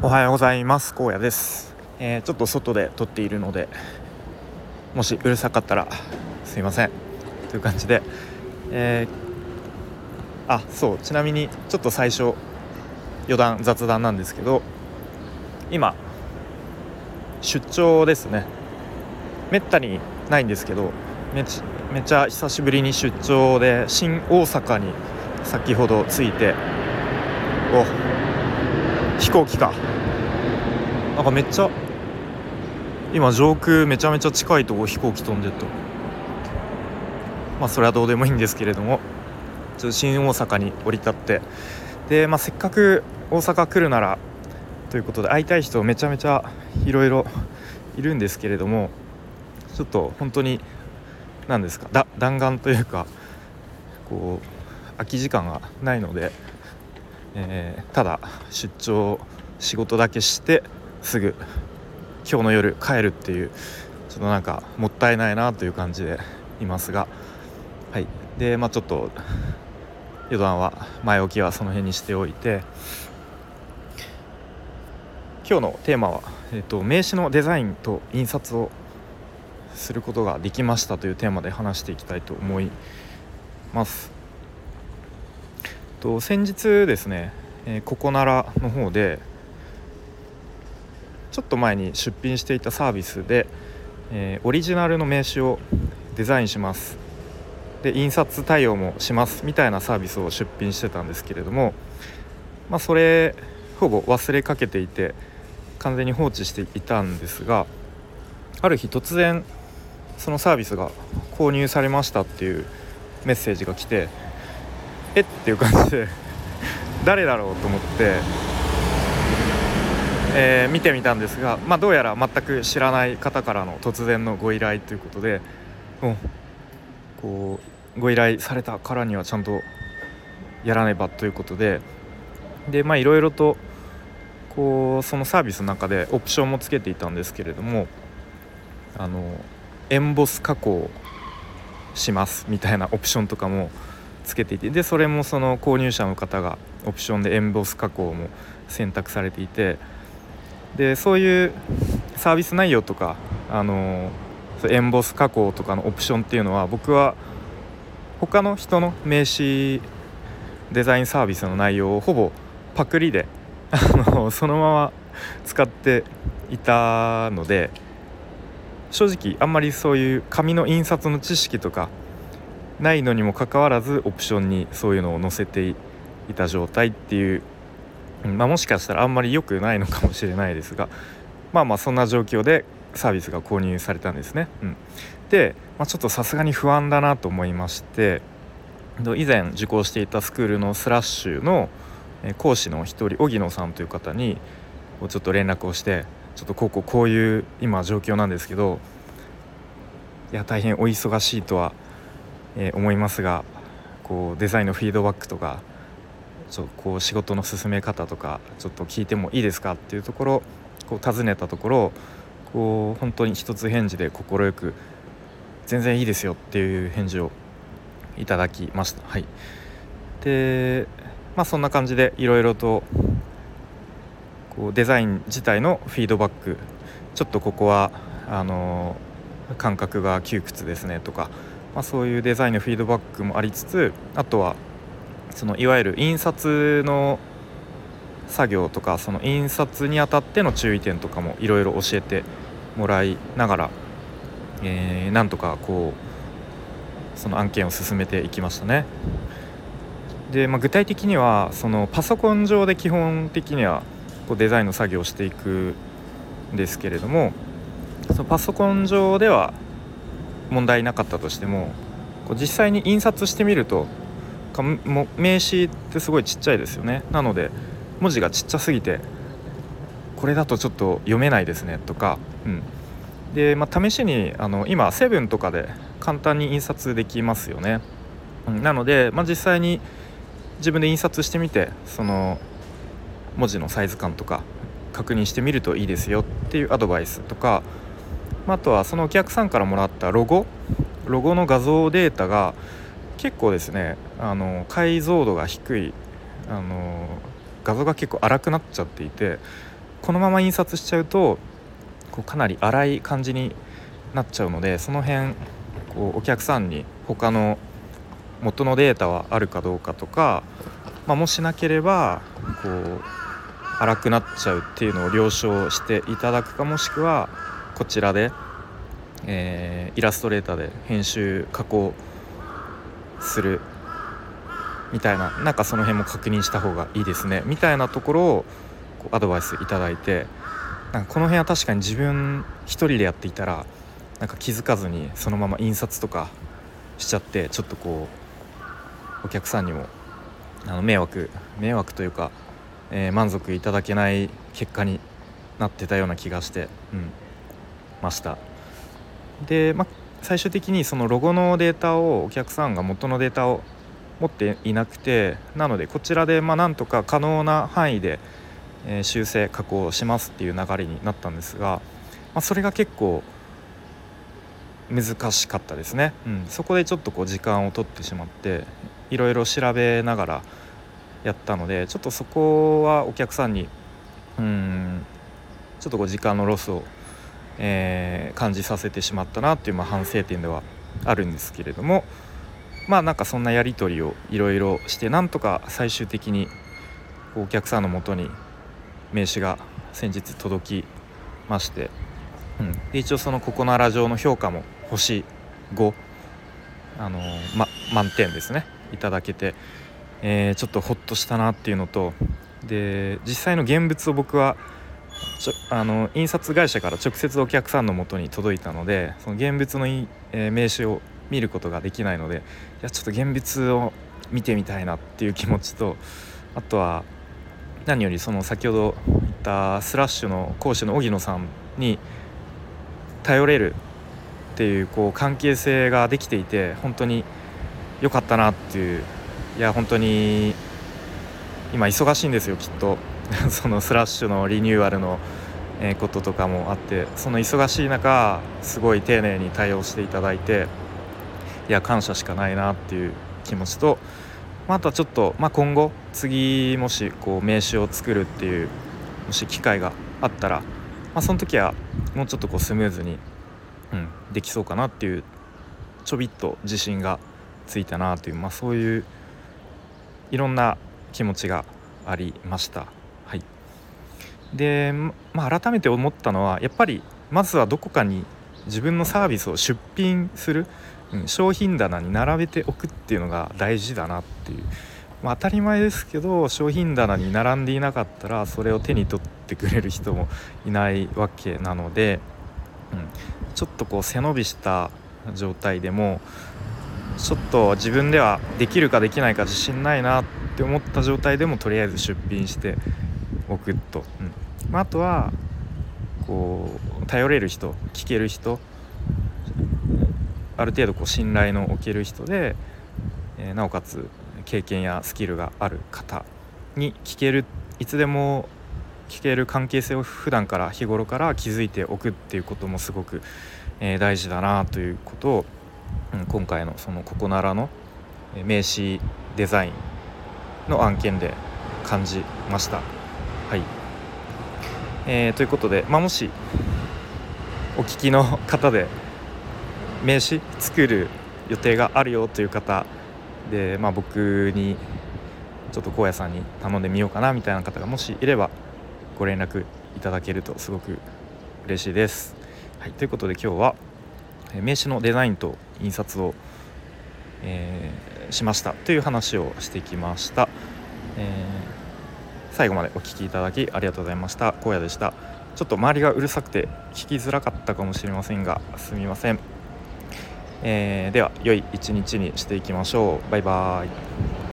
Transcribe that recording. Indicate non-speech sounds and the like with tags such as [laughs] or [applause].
おはようございます。荒野です、えー、ちょっと外で撮っているのでもしうるさかったらすいません。という感じで、えー、あそう。ちなみにちょっと最初余談雑談なんですけど今出張ですね。めったにないんですけどめちめちゃ久しぶりに出張で新大阪に先ほど着いてお飛行機か。なんかめっちゃ今上空めちゃめちゃ近いとこ飛行機飛んでったまあそれはどうでもいいんですけれども。ちょ新大阪に降り立って。で、まあ、せっかく大阪来るならということで会いたい人めちゃめちゃいろいろ [laughs] いるんですけれどもちょっと本当に何ですか弾丸というかこう空き時間がないのでえー、ただ出張仕事だけしてすぐ今日の夜帰るっていうちょっとなんかもったいないなという感じでいますがはいでまあちょっと余談は前置きはその辺にしておいて今日のテーマは、えーと、名刺のデザインと印刷をすることができましたというテーマで話していきたいと思います。と先日ですね、えー、ここならの方でちょっと前に出品していたサービスで、えー、オリジナルの名刺をデザインします。で印刷対応もしますみたいなサービスを出品してたんですけれども、まあ、それほぼ忘れかけていて完全に放置していたんですがある日突然そのサービスが購入されましたっていうメッセージが来てえっていう感じで誰だろうと思って、えー、見てみたんですが、まあ、どうやら全く知らない方からの突然のご依頼ということで、うん、こうご依頼されたからにはちゃんとやらねばということででまあいろいろとこうそのサービスの中でオプションもつけていたんですけれどもあのエンボス加工しますみたいなオプションとかもつけていてでそれもその購入者の方がオプションでエンボス加工も選択されていてでそういうサービス内容とかあのエンボス加工とかのオプションっていうのは僕は他の人の名刺デザインサービスの内容をほぼパクリであのそのまま使っていたので正直あんまりそういう紙の印刷の知識とかないのにもかかわらずオプションにそういうのを載せていた状態っていう、まあ、もしかしたらあんまり良くないのかもしれないですがまあまあそんな状況でサービスが購入されたんですね。うん、で、まあ、ちょっとさすがに不安だなと思いまして以前受講していたスクールのスラッシュの講師の一人荻野さんという方にちょっと連絡をしてちょっとこうこうこういう今状況なんですけどいや大変お忙しいとはえー、思いますがこうデザインのフィードバックとかちょこう仕事の進め方とかちょっと聞いてもいいですかっていうところこう尋ねたところこう本当に一つ返事で快く「全然いいですよ」っていう返事をいただきました。はい、でまあそんな感じでいろいろとこうデザイン自体のフィードバックちょっとここはあの感覚が窮屈ですねとかまあ、そういうデザインのフィードバックもありつつあとはそのいわゆる印刷の作業とかその印刷にあたっての注意点とかもいろいろ教えてもらいながら、えー、なんとかこうその案件を進めていきましたね。で、まあ、具体的にはそのパソコン上で基本的にはこうデザインの作業をしていくんですけれどもそのパソコン上では問題なかったとしてもこう実際に印刷してみるとも名刺ってすごいちっちゃいですよね。なので文字がちっちゃすぎてこれだとちょっと読めないですねとか、うん、で、まあ、試しにあの今セブンとかで簡単に印刷できますよね、うん、なので、まあ、実際に自分で印刷してみてその文字のサイズ感とか確認してみるといいですよっていうアドバイスとかあとはそのお客さんからもらったロゴロゴの画像データが結構ですねあの解像度が低いあの画像が結構荒くなっちゃっていてこのまま印刷しちゃうとこうかなり粗い感じになっちゃうのでその辺こうお客さんに他の元のデータはあるかどうかとか、まあ、もしなければこう荒くなっちゃうっていうのを了承していただくかもしくはこちらで、えー、イラストレーターで編集加工するみたいななんかその辺も確認した方がいいですねみたいなところをこうアドバイスいいてなんかこの辺は確かに自分一人でやっていたらなんか気づかずにそのまま印刷とかしちゃってちょっとこうお客さんにもあの迷惑迷惑というか、えー、満足いただけない結果になってたような気がして、うん、ました。で、まあ、最終的にそのロゴのデータをお客さんが元のデータを持っていなくてなのでこちらでまあなんとか可能な範囲で、え、修正加工しますっていう流れになったんですが、まあ、それが結構難しかったですね、うん、そこでちょっとこう時間を取ってしまっていろいろ調べながらやったのでちょっとそこはお客さんにうんちょっとこう時間のロスを、えー、感じさせてしまったなっていうまあ反省点ではあるんですけれどもまあなんかそんなやり取りをいろいろしてなんとか最終的にお客さんのもとに名刺が先日届きまして、うん、で一応そのココナラ上の評価も星5あのま、満点ですね。いただけて、えー、ちょっとほっとしたなっていうのとで実際の現物を僕はあの印刷会社から直接お客さんのもとに届いたのでその現物の、えー、名刺を見ることができないのでいやちょっと現物を見てみたいなっていう気持ちとあとは何よりその先ほど言ったスラッシュの講師の荻野さんに頼れるっていうこう関係性ができていて本当に良かったなっていういや本当に今忙しいんですよきっと。[laughs] そのスラッシュのリニューアルのこととかもあってその忙しい中すごい丁寧に対応していただいていや感謝しかないなっていう気持ちと、あ、とはちょっと、まあ、今後次もしこう名刺を作るっていうもし機会があったら、まあ、その時はもうちょっとこうスムーズにうん、できそうかなっていうちょびっと自信がついたなという、まあ、そういういろんな気持ちがありました。で、まあ、改めて思ったのはやっぱりまずはどこかに自分のサービスを出品する、うん、商品棚に並べておくっていうのが大事だなっていう、まあ、当たり前ですけど商品棚に並んでいなかったらそれを手に取ってくれる人もいないわけなので、うん、ちょっとこう背伸びした状態でもちょっと自分ではできるかできないか自信ないなって思った状態でもとりあえず出品しておくと、うんまあ、あとはこう頼れる人聞ける人ある程度こう信頼のおける人で、えー、なおかつ経験やスキルがある方に聞けるいつでも聞ける関係性を普段から日頃から築いておくっていうこともすごく、えー、大事だなということを、うん、今回のそのここならの名刺デザインの案件で感じました。えー、ということで、まあ、もしお聞きの方で名刺作る予定があるよという方で、まあ、僕にちょっと荒野さんに頼んでみようかなみたいな方がもしいればご連絡いただけるとすごく嬉しいです。はい、ということで今日は名刺のデザインと印刷を、えー、しましたという話をしてきました、えー、最後までお聴きいただきありがとうございました。荒野でした。ちょっと周りがうるさくて聞きづらかったかもしれませんがすみません、えー、では良い一日にしていきましょう。バイバーイ。